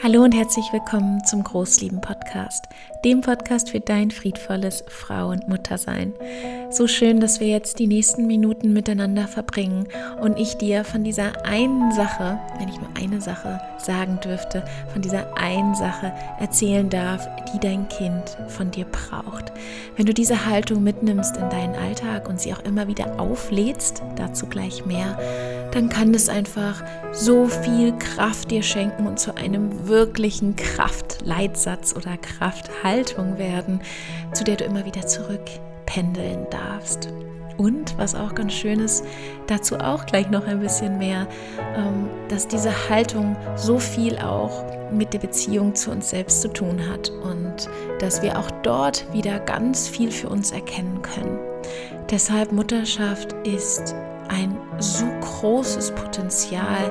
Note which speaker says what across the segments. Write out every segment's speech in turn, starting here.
Speaker 1: Hallo und herzlich willkommen zum Großlieben Podcast, dem Podcast für dein friedvolles Frau- und Muttersein. So schön, dass wir jetzt die nächsten Minuten miteinander verbringen und ich dir von dieser einen Sache, wenn ich nur eine Sache sagen dürfte, von dieser einen Sache erzählen darf, die dein Kind von dir braucht. Wenn du diese Haltung mitnimmst in deinen Alltag und sie auch immer wieder auflädst, dazu gleich mehr, dann kann es einfach so viel Kraft dir schenken und zu einem wirklichen Kraftleitsatz oder Krafthaltung werden, zu der du immer wieder zurückpendeln darfst. Und was auch ganz schön ist, dazu auch gleich noch ein bisschen mehr, ähm, dass diese Haltung so viel auch mit der Beziehung zu uns selbst zu tun hat und dass wir auch dort wieder ganz viel für uns erkennen können. Deshalb Mutterschaft ist ein so großes Potenzial,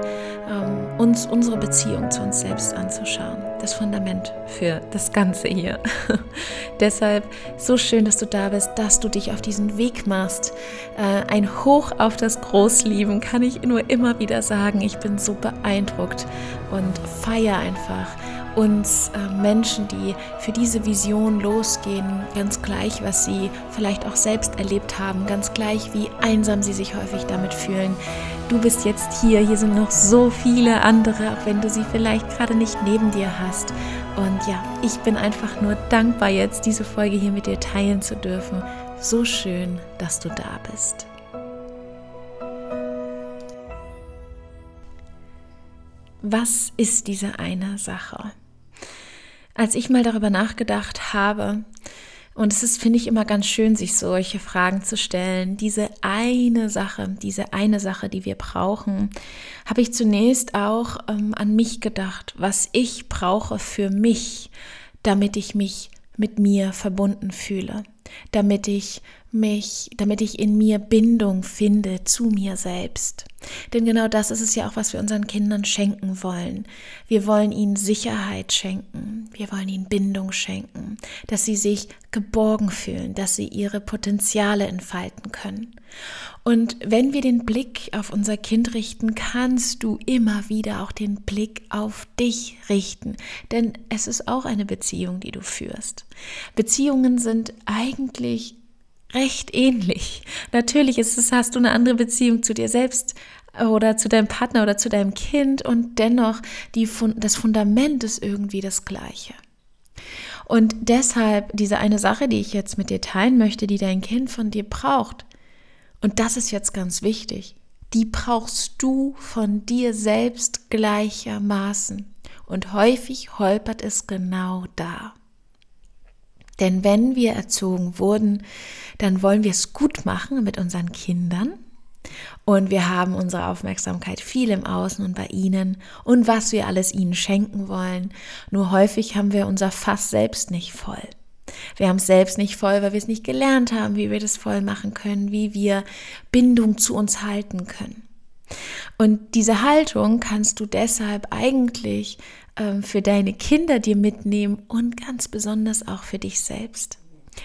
Speaker 1: ähm, uns unsere Beziehung zu uns selbst anzuschauen. Das Fundament für das Ganze hier. Deshalb so schön, dass du da bist, dass du dich auf diesen Weg machst. Äh, ein Hoch auf das Großlieben kann ich nur immer wieder sagen. Ich bin so beeindruckt und feiere einfach uns äh, Menschen, die für diese Vision losgehen, ganz gleich, was sie vielleicht auch selbst erlebt haben, ganz gleich, wie einsam sie sich häufig damit fühlen. Du bist jetzt hier, hier sind noch so viele andere, auch wenn du sie vielleicht gerade nicht neben dir hast. Und ja, ich bin einfach nur dankbar jetzt, diese Folge hier mit dir teilen zu dürfen. So schön, dass du da bist. Was ist diese eine Sache? Als ich mal darüber nachgedacht habe, und es ist, finde ich, immer ganz schön, sich solche Fragen zu stellen. Diese eine Sache, diese eine Sache, die wir brauchen, habe ich zunächst auch ähm, an mich gedacht, was ich brauche für mich, damit ich mich mit mir verbunden fühle, damit ich mich, damit ich in mir Bindung finde zu mir selbst. Denn genau das ist es ja auch, was wir unseren Kindern schenken wollen. Wir wollen ihnen Sicherheit schenken, wir wollen ihnen Bindung schenken, dass sie sich geborgen fühlen, dass sie ihre Potenziale entfalten können. Und wenn wir den Blick auf unser Kind richten, kannst du immer wieder auch den Blick auf dich richten, denn es ist auch eine Beziehung, die du führst. Beziehungen sind eigentlich recht ähnlich. Natürlich ist es, hast du eine andere Beziehung zu dir selbst oder zu deinem Partner oder zu deinem Kind und dennoch die, das Fundament ist irgendwie das gleiche. Und deshalb diese eine Sache, die ich jetzt mit dir teilen möchte, die dein Kind von dir braucht, und das ist jetzt ganz wichtig, die brauchst du von dir selbst gleichermaßen. Und häufig holpert es genau da. Denn wenn wir erzogen wurden, dann wollen wir es gut machen mit unseren Kindern. Und wir haben unsere Aufmerksamkeit viel im Außen und bei ihnen und was wir alles ihnen schenken wollen. Nur häufig haben wir unser Fass selbst nicht voll. Wir haben es selbst nicht voll, weil wir es nicht gelernt haben, wie wir das voll machen können, wie wir Bindung zu uns halten können. Und diese Haltung kannst du deshalb eigentlich für deine Kinder dir mitnehmen und ganz besonders auch für dich selbst.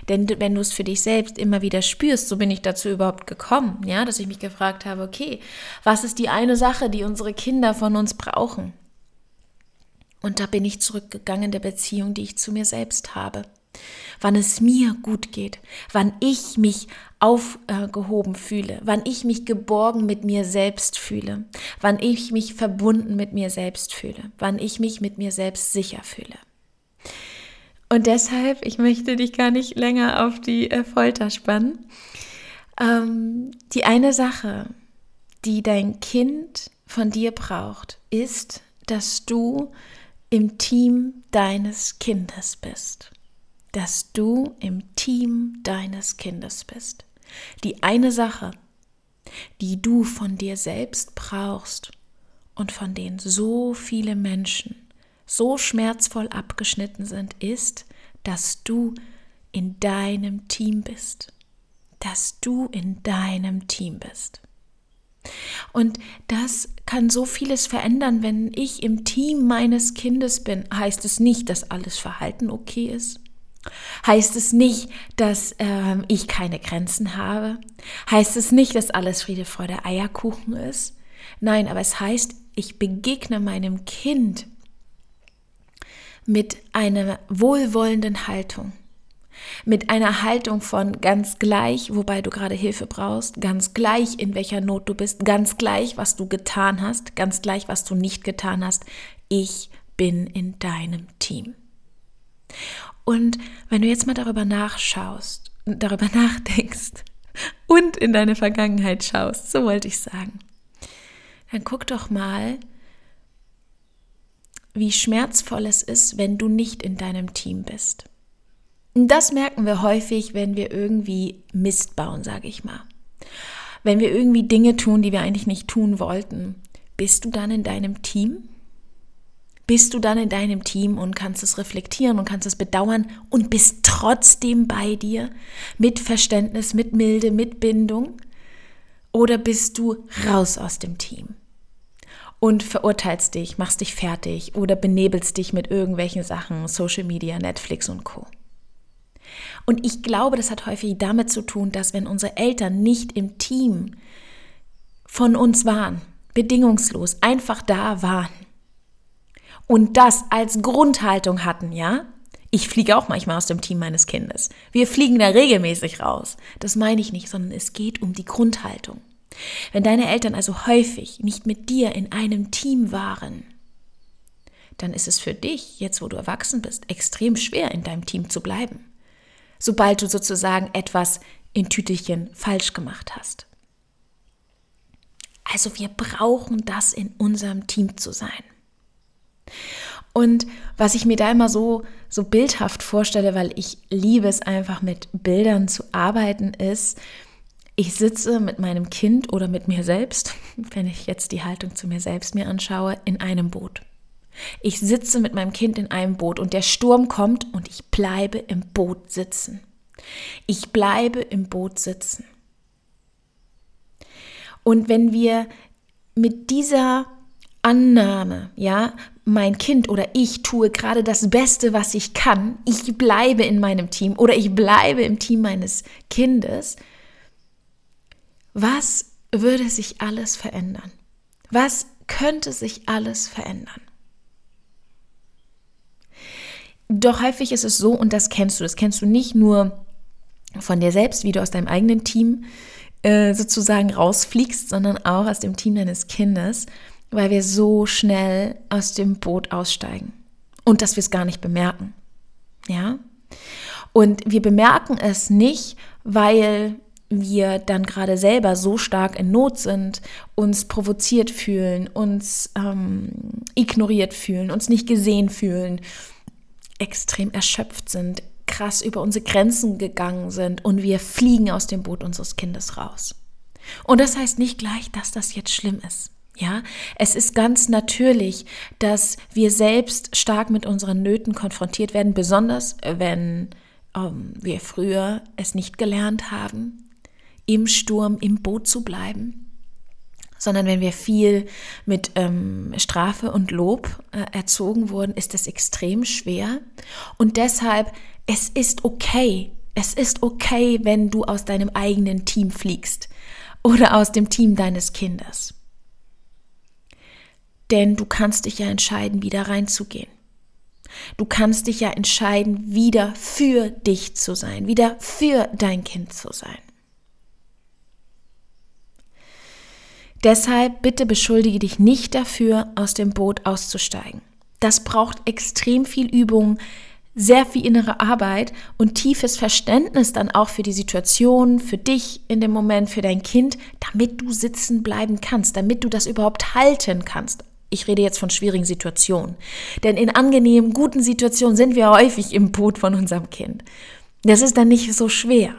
Speaker 1: Denn wenn du es für dich selbst immer wieder spürst, so bin ich dazu überhaupt gekommen, ja, dass ich mich gefragt habe, okay, was ist die eine Sache, die unsere Kinder von uns brauchen? Und da bin ich zurückgegangen in der Beziehung, die ich zu mir selbst habe wann es mir gut geht, wann ich mich aufgehoben fühle, wann ich mich geborgen mit mir selbst fühle, wann ich mich verbunden mit mir selbst fühle, wann ich mich mit mir selbst sicher fühle. Und deshalb, ich möchte dich gar nicht länger auf die äh, Folter spannen. Ähm, die eine Sache, die dein Kind von dir braucht, ist, dass du im Team deines Kindes bist dass du im Team deines Kindes bist. Die eine Sache, die du von dir selbst brauchst und von denen so viele Menschen so schmerzvoll abgeschnitten sind, ist, dass du in deinem Team bist. Dass du in deinem Team bist. Und das kann so vieles verändern, wenn ich im Team meines Kindes bin. Heißt es nicht, dass alles Verhalten okay ist? Heißt es nicht, dass äh, ich keine Grenzen habe? Heißt es nicht, dass alles Friede, Freude, Eierkuchen ist? Nein, aber es heißt, ich begegne meinem Kind mit einer wohlwollenden Haltung. Mit einer Haltung von ganz gleich, wobei du gerade Hilfe brauchst, ganz gleich, in welcher Not du bist, ganz gleich, was du getan hast, ganz gleich, was du nicht getan hast. Ich bin in deinem Team. Und wenn du jetzt mal darüber nachschaust, darüber nachdenkst und in deine Vergangenheit schaust, so wollte ich sagen, dann guck doch mal, wie schmerzvoll es ist, wenn du nicht in deinem Team bist. Und das merken wir häufig, wenn wir irgendwie Mist bauen, sage ich mal. Wenn wir irgendwie Dinge tun, die wir eigentlich nicht tun wollten. Bist du dann in deinem Team? Bist du dann in deinem Team und kannst es reflektieren und kannst es bedauern und bist trotzdem bei dir mit Verständnis, mit Milde, mit Bindung? Oder bist du raus aus dem Team? und verurteilst dich, machst dich fertig oder benebelst dich mit irgendwelchen Sachen, Social Media, Netflix und Co. Und ich glaube, das hat häufig damit zu tun, dass wenn unsere Eltern nicht im Team von uns waren, bedingungslos, einfach da waren und das als Grundhaltung hatten, ja? Ich fliege auch manchmal aus dem Team meines Kindes. Wir fliegen da regelmäßig raus. Das meine ich nicht, sondern es geht um die Grundhaltung. Wenn deine Eltern also häufig nicht mit dir in einem Team waren, dann ist es für dich, jetzt wo du erwachsen bist, extrem schwer, in deinem Team zu bleiben. Sobald du sozusagen etwas in Tütelchen falsch gemacht hast. Also wir brauchen das in unserem Team zu sein. Und was ich mir da immer so, so bildhaft vorstelle, weil ich liebe es einfach mit Bildern zu arbeiten, ist, ich sitze mit meinem Kind oder mit mir selbst, wenn ich jetzt die Haltung zu mir selbst mir anschaue, in einem Boot. Ich sitze mit meinem Kind in einem Boot und der Sturm kommt und ich bleibe im Boot sitzen. Ich bleibe im Boot sitzen. Und wenn wir mit dieser Annahme, ja, mein Kind oder ich tue gerade das Beste, was ich kann, ich bleibe in meinem Team oder ich bleibe im Team meines Kindes, was würde sich alles verändern? Was könnte sich alles verändern? Doch häufig ist es so, und das kennst du, das kennst du nicht nur von dir selbst, wie du aus deinem eigenen Team äh, sozusagen rausfliegst, sondern auch aus dem Team deines Kindes, weil wir so schnell aus dem Boot aussteigen und dass wir es gar nicht bemerken. Ja? Und wir bemerken es nicht, weil wir dann gerade selber so stark in Not sind, uns provoziert fühlen, uns ähm, ignoriert fühlen, uns nicht gesehen fühlen, extrem erschöpft sind, krass über unsere Grenzen gegangen sind und wir fliegen aus dem Boot unseres Kindes raus. Und das heißt nicht gleich, dass das jetzt schlimm ist. Ja, es ist ganz natürlich, dass wir selbst stark mit unseren Nöten konfrontiert werden, besonders wenn ähm, wir früher es nicht gelernt haben, im Sturm im Boot zu bleiben, sondern wenn wir viel mit ähm, Strafe und Lob äh, erzogen wurden, ist das extrem schwer. Und deshalb, es ist okay, es ist okay, wenn du aus deinem eigenen Team fliegst oder aus dem Team deines Kindes. Denn du kannst dich ja entscheiden, wieder reinzugehen. Du kannst dich ja entscheiden, wieder für dich zu sein, wieder für dein Kind zu sein. Deshalb bitte beschuldige dich nicht dafür, aus dem Boot auszusteigen. Das braucht extrem viel Übung, sehr viel innere Arbeit und tiefes Verständnis dann auch für die Situation, für dich in dem Moment, für dein Kind, damit du sitzen bleiben kannst, damit du das überhaupt halten kannst. Ich rede jetzt von schwierigen Situationen. Denn in angenehmen, guten Situationen sind wir häufig im Boot von unserem Kind. Das ist dann nicht so schwer.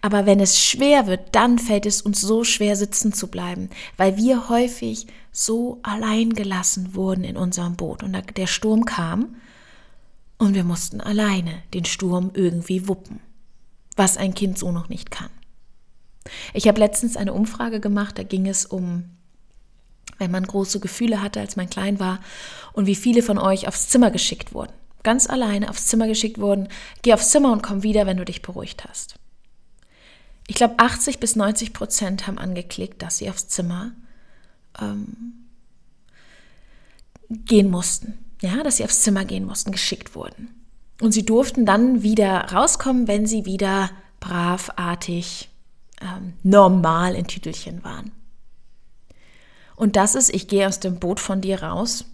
Speaker 1: Aber wenn es schwer wird, dann fällt es uns so schwer sitzen zu bleiben, weil wir häufig so allein gelassen wurden in unserem Boot und der Sturm kam und wir mussten alleine den Sturm irgendwie wuppen, was ein Kind so noch nicht kann. Ich habe letztens eine Umfrage gemacht, da ging es um, wenn man große Gefühle hatte, als man klein war und wie viele von euch aufs Zimmer geschickt wurden. Ganz alleine aufs Zimmer geschickt wurden. Geh aufs Zimmer und komm wieder, wenn du dich beruhigt hast. Ich glaube, 80 bis 90 Prozent haben angeklickt, dass sie aufs Zimmer ähm, gehen mussten. ja, dass sie aufs Zimmer gehen mussten, geschickt wurden. Und sie durften dann wieder rauskommen, wenn sie wieder bravartig, ähm, normal in Tütelchen waren. Und das ist, ich gehe aus dem Boot von dir raus.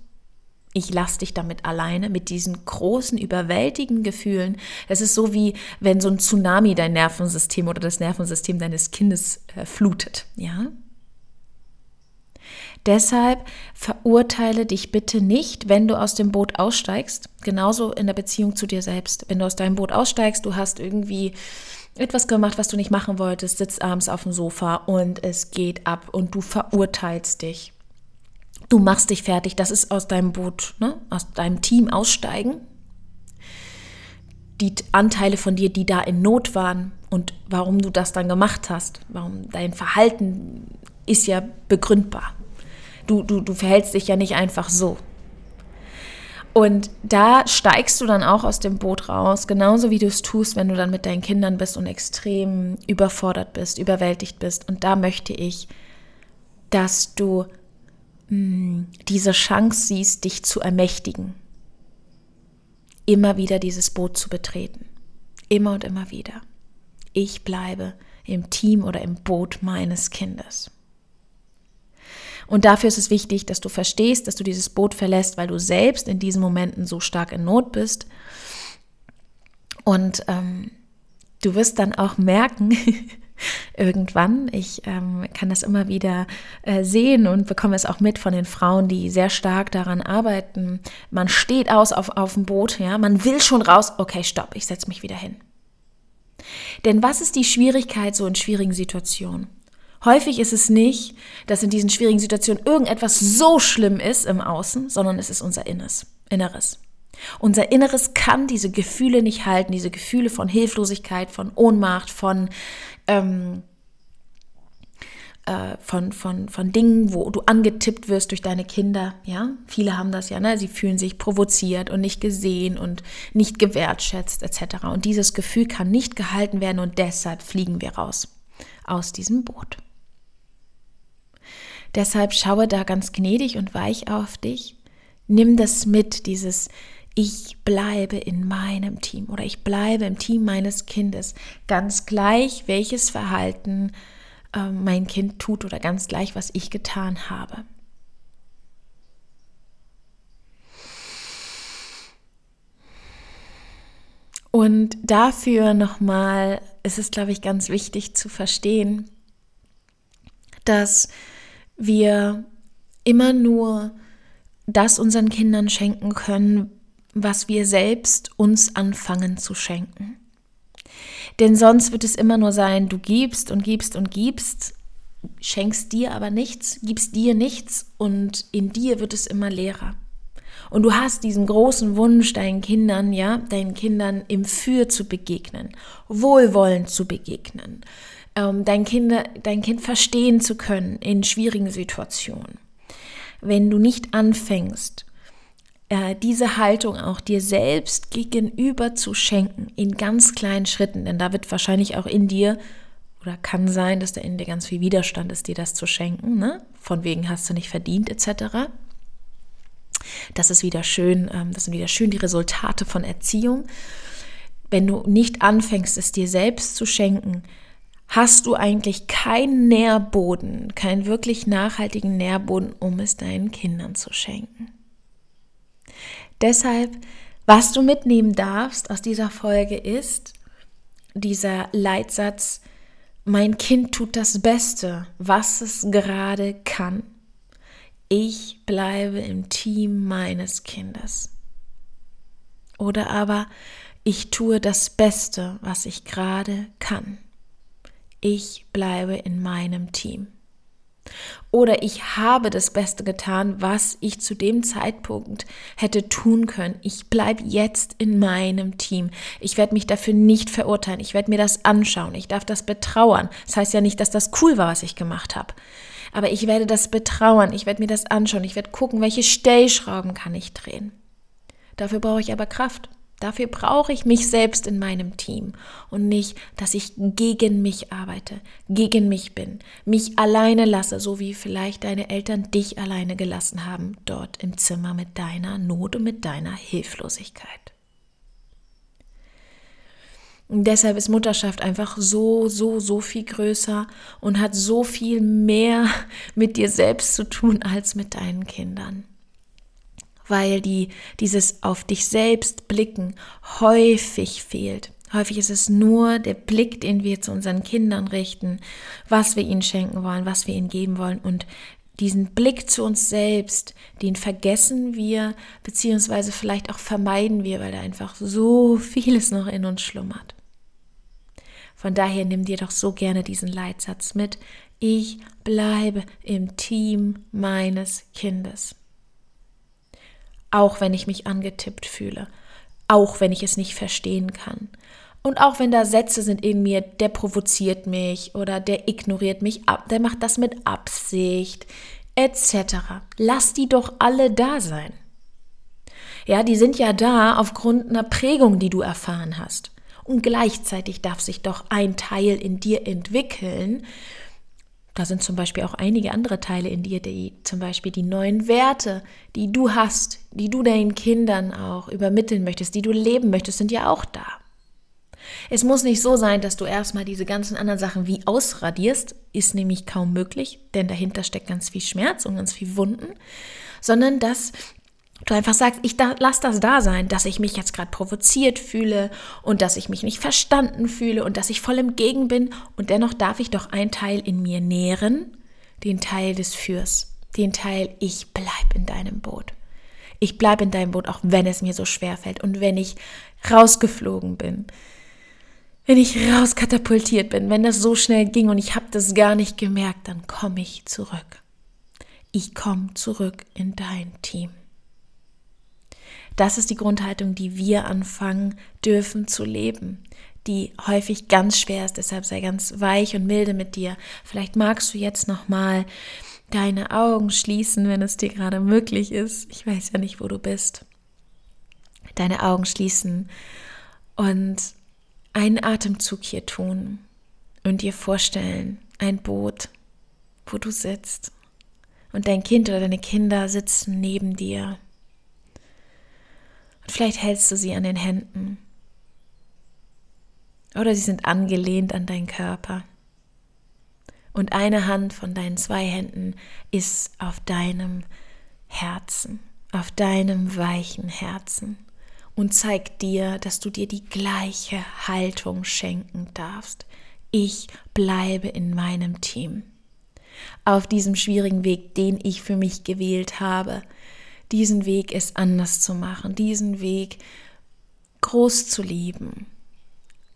Speaker 1: Ich lasse dich damit alleine, mit diesen großen, überwältigenden Gefühlen. Es ist so wie, wenn so ein Tsunami dein Nervensystem oder das Nervensystem deines Kindes äh, flutet. Ja? Deshalb verurteile dich bitte nicht, wenn du aus dem Boot aussteigst. Genauso in der Beziehung zu dir selbst. Wenn du aus deinem Boot aussteigst, du hast irgendwie etwas gemacht, was du nicht machen wolltest, sitzt abends auf dem Sofa und es geht ab und du verurteilst dich. Du machst dich fertig, das ist aus deinem Boot, ne? aus deinem Team aussteigen. Die Anteile von dir, die da in Not waren und warum du das dann gemacht hast, warum dein Verhalten ist ja begründbar. Du, du, du verhältst dich ja nicht einfach so. Und da steigst du dann auch aus dem Boot raus, genauso wie du es tust, wenn du dann mit deinen Kindern bist und extrem überfordert bist, überwältigt bist. Und da möchte ich, dass du mh, hm, diese Chance siehst, dich zu ermächtigen. Immer wieder dieses Boot zu betreten. Immer und immer wieder. Ich bleibe im Team oder im Boot meines Kindes. Und dafür ist es wichtig, dass du verstehst, dass du dieses Boot verlässt, weil du selbst in diesen Momenten so stark in Not bist. Und ähm, du wirst dann auch merken, irgendwann, ich ähm, kann das immer wieder äh, sehen und bekomme es auch mit von den Frauen, die sehr stark daran arbeiten. Man steht aus auf, auf dem Boot, ja, man will schon raus, okay, stopp, ich setze mich wieder hin. Denn was ist die Schwierigkeit so in schwierigen Situationen? Häufig ist es nicht, dass in diesen schwierigen Situationen irgendetwas so schlimm ist im Außen, sondern es ist unser Inneres. Inneres. Unser Inneres kann diese Gefühle nicht halten, diese Gefühle von Hilflosigkeit, von Ohnmacht, von, ähm, äh, von, von, von Dingen, wo du angetippt wirst durch deine Kinder. Ja, viele haben das ja, ne? Sie fühlen sich provoziert und nicht gesehen und nicht gewertschätzt etc. Und dieses Gefühl kann nicht gehalten werden und deshalb fliegen wir raus aus diesem Boot. Deshalb schaue da ganz gnädig und weich auf dich. Nimm das mit, dieses ich bleibe in meinem Team oder ich bleibe im Team meines Kindes, ganz gleich, welches Verhalten äh, mein Kind tut oder ganz gleich, was ich getan habe. Und dafür nochmal ist es, glaube ich, ganz wichtig zu verstehen, dass wir immer nur das unseren Kindern schenken können, was wir selbst uns anfangen zu schenken. Denn sonst wird es immer nur sein, du gibst und gibst und gibst, schenkst dir aber nichts, gibst dir nichts und in dir wird es immer leerer. Und du hast diesen großen Wunsch, deinen Kindern, ja, deinen Kindern im Für zu begegnen, wohlwollend zu begegnen, ähm, dein, Kinder, dein Kind verstehen zu können in schwierigen Situationen. Wenn du nicht anfängst, äh, diese Haltung auch dir selbst gegenüber zu schenken, in ganz kleinen Schritten, denn da wird wahrscheinlich auch in dir oder kann sein, dass da in dir ganz viel Widerstand ist, dir das zu schenken, ne? von wegen hast du nicht verdient etc. Das ist wieder schön, ähm, das sind wieder schön die Resultate von Erziehung. Wenn du nicht anfängst, es dir selbst zu schenken, hast du eigentlich keinen Nährboden, keinen wirklich nachhaltigen Nährboden, um es deinen Kindern zu schenken. Deshalb, was du mitnehmen darfst aus dieser Folge ist dieser Leitsatz, mein Kind tut das Beste, was es gerade kann. Ich bleibe im Team meines Kindes. Oder aber ich tue das Beste, was ich gerade kann ich bleibe in meinem Team. Oder ich habe das Beste getan, was ich zu dem Zeitpunkt hätte tun können. Ich bleibe jetzt in meinem Team. Ich werde mich dafür nicht verurteilen. Ich werde mir das anschauen. Ich darf das betrauern. Das heißt ja nicht, dass das cool war, was ich gemacht habe. Aber ich werde das betrauern. Ich werde mir das anschauen. Ich werde gucken, welche Stellschrauben kann ich drehen. Dafür brauche ich aber Kraft. Dafür brauche ich mich selbst in meinem Team und nicht, dass ich gegen mich arbeite, gegen mich bin, mich alleine lasse, so wie vielleicht deine Eltern dich alleine gelassen haben, dort im Zimmer mit deiner Not und mit deiner Hilflosigkeit. Und deshalb ist Mutterschaft einfach so, so, so viel größer und hat so viel mehr mit dir selbst zu tun als mit deinen Kindern. Weil die, dieses auf dich selbst blicken häufig fehlt. Häufig ist es nur der Blick, den wir zu unseren Kindern richten, was wir ihnen schenken wollen, was wir ihnen geben wollen. Und diesen Blick zu uns selbst, den vergessen wir, beziehungsweise vielleicht auch vermeiden wir, weil da einfach so vieles noch in uns schlummert. Von daher nimm dir doch so gerne diesen Leitsatz mit. Ich bleibe im Team meines Kindes. Auch wenn ich mich angetippt fühle, auch wenn ich es nicht verstehen kann. Und auch wenn da Sätze sind in mir, der provoziert mich oder der ignoriert mich ab, der macht das mit Absicht, etc. Lass die doch alle da sein. Ja, die sind ja da aufgrund einer Prägung, die du erfahren hast. Und gleichzeitig darf sich doch ein Teil in dir entwickeln. Da sind zum Beispiel auch einige andere Teile in dir, die zum Beispiel die neuen Werte, die du hast, die du deinen Kindern auch übermitteln möchtest, die du leben möchtest, sind ja auch da. Es muss nicht so sein, dass du erstmal diese ganzen anderen Sachen wie ausradierst, ist nämlich kaum möglich, denn dahinter steckt ganz viel Schmerz und ganz viel Wunden, sondern dass du einfach sagst, ich da, lass das da sein, dass ich mich jetzt gerade provoziert fühle und dass ich mich nicht verstanden fühle und dass ich voll im Gegen bin und dennoch darf ich doch einen Teil in mir nähren, den Teil des Fürs, den Teil ich bleib in deinem Boot. Ich bleib in deinem Boot, auch wenn es mir so schwer fällt und wenn ich rausgeflogen bin. Wenn ich rauskatapultiert bin, wenn das so schnell ging und ich habe das gar nicht gemerkt, dann komme ich zurück. Ich komme zurück in dein Team. Das ist die Grundhaltung, die wir anfangen dürfen zu leben, die häufig ganz schwer ist. Deshalb sei ganz weich und milde mit dir. Vielleicht magst du jetzt noch mal deine Augen schließen, wenn es dir gerade möglich ist. Ich weiß ja nicht, wo du bist. Deine Augen schließen und einen Atemzug hier tun und dir vorstellen, ein Boot, wo du sitzt und dein Kind oder deine Kinder sitzen neben dir Vielleicht hältst du sie an den Händen. Oder sie sind angelehnt an deinen Körper. Und eine Hand von deinen zwei Händen ist auf deinem Herzen, auf deinem weichen Herzen und zeigt dir, dass du dir die gleiche Haltung schenken darfst. Ich bleibe in meinem Team. Auf diesem schwierigen Weg, den ich für mich gewählt habe, diesen Weg es anders zu machen, diesen Weg groß zu leben,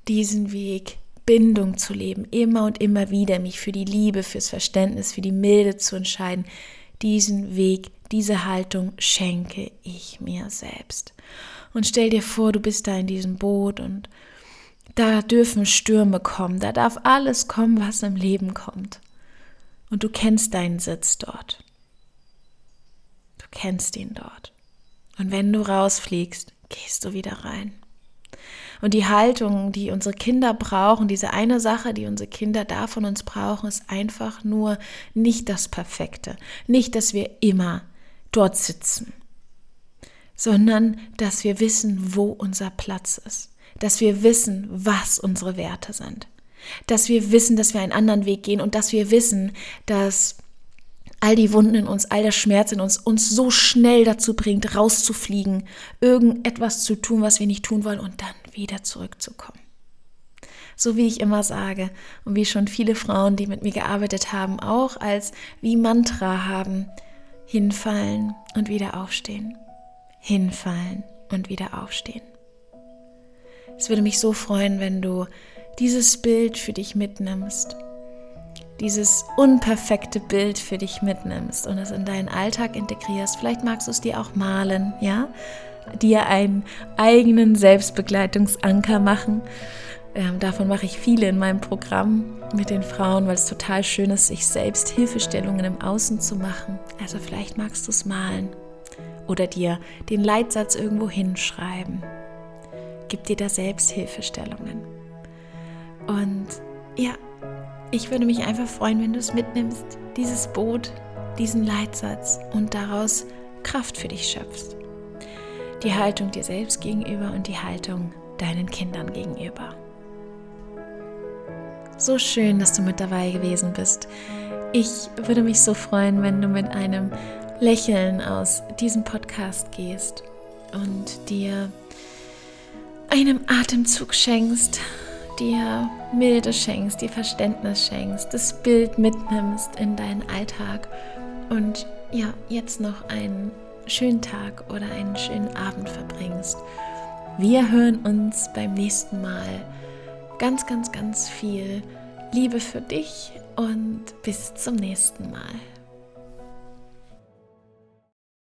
Speaker 1: diesen Weg Bindung zu leben, immer und immer wieder mich für die Liebe, fürs Verständnis, für die Milde zu entscheiden. Diesen Weg, diese Haltung schenke ich mir selbst. Und stell dir vor, du bist da in diesem Boot und da dürfen Stürme kommen, da darf alles kommen, was im Leben kommt. Und du kennst deinen Sitz dort kennst ihn dort. Und wenn du rausfliegst, gehst du wieder rein. Und die Haltung, die unsere Kinder brauchen, diese eine Sache, die unsere Kinder da von uns brauchen, ist einfach nur nicht das Perfekte. Nicht, dass wir immer dort sitzen, sondern dass wir wissen, wo unser Platz ist. Dass wir wissen, was unsere Werte sind. Dass wir wissen, dass wir einen anderen Weg gehen und dass wir wissen, dass all die Wunden in uns, all der Schmerz in uns, uns so schnell dazu bringt, rauszufliegen, irgendetwas zu tun, was wir nicht tun wollen und dann wieder zurückzukommen. So wie ich immer sage und wie schon viele Frauen, die mit mir gearbeitet haben, auch als wie Mantra haben, hinfallen und wieder aufstehen, hinfallen und wieder aufstehen. Es würde mich so freuen, wenn du dieses Bild für dich mitnimmst dieses unperfekte Bild für dich mitnimmst und es in deinen Alltag integrierst. Vielleicht magst du es dir auch malen, ja? Dir einen eigenen Selbstbegleitungsanker machen. Ähm, davon mache ich viele in meinem Programm mit den Frauen, weil es total schön ist, sich selbst Hilfestellungen im Außen zu machen. Also vielleicht magst du es malen oder dir den Leitsatz irgendwo hinschreiben. gibt dir da Selbsthilfestellungen. Und ja, ich würde mich einfach freuen, wenn du es mitnimmst, dieses Boot, diesen Leitsatz und daraus Kraft für dich schöpfst. Die Haltung dir selbst gegenüber und die Haltung deinen Kindern gegenüber. So schön, dass du mit dabei gewesen bist. Ich würde mich so freuen, wenn du mit einem Lächeln aus diesem Podcast gehst und dir einen Atemzug schenkst, dir Milde schenkst, dir Verständnis schenkst, das Bild mitnimmst in deinen Alltag und ja, jetzt noch einen schönen Tag oder einen schönen Abend verbringst. Wir hören uns beim nächsten Mal. Ganz, ganz, ganz viel Liebe für dich und bis zum nächsten Mal.